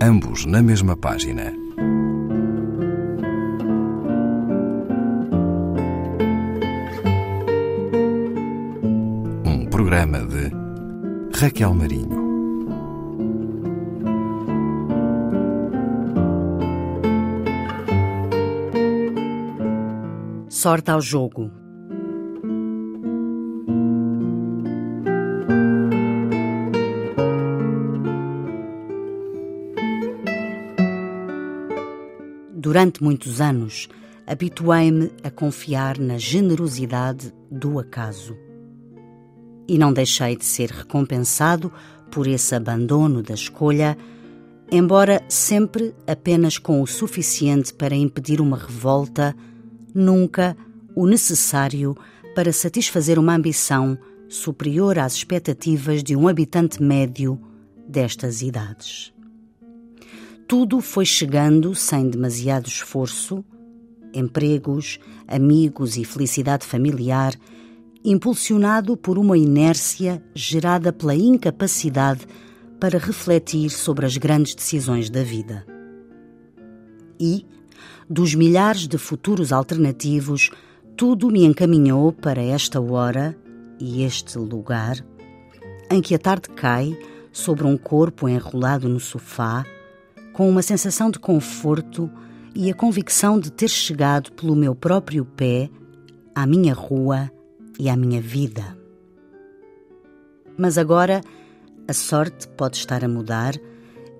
ambos na mesma página. Um programa de Raquel Marinho. Sorte ao jogo. Durante muitos anos, habituei-me a confiar na generosidade do acaso. E não deixei de ser recompensado por esse abandono da escolha, embora sempre apenas com o suficiente para impedir uma revolta, nunca o necessário para satisfazer uma ambição superior às expectativas de um habitante médio destas idades. Tudo foi chegando sem demasiado esforço empregos, amigos e felicidade familiar, impulsionado por uma inércia gerada pela incapacidade para refletir sobre as grandes decisões da vida. E, dos milhares de futuros alternativos, tudo me encaminhou para esta hora e este lugar em que a tarde cai sobre um corpo enrolado no sofá, com uma sensação de conforto e a convicção de ter chegado pelo meu próprio pé à minha rua e à minha vida. Mas agora a sorte pode estar a mudar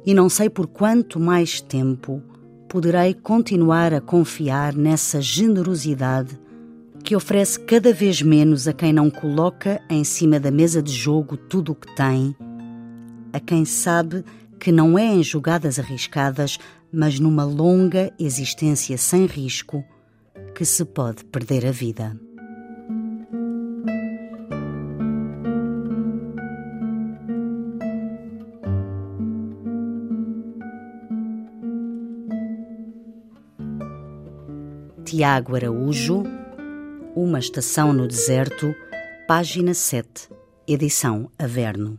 e não sei por quanto mais tempo poderei continuar a confiar nessa generosidade que oferece cada vez menos a quem não coloca em cima da mesa de jogo tudo o que tem, a quem sabe que não é em jogadas arriscadas, mas numa longa existência sem risco, que se pode perder a vida. Tiago Araújo, Uma Estação no Deserto, página 7, edição Averno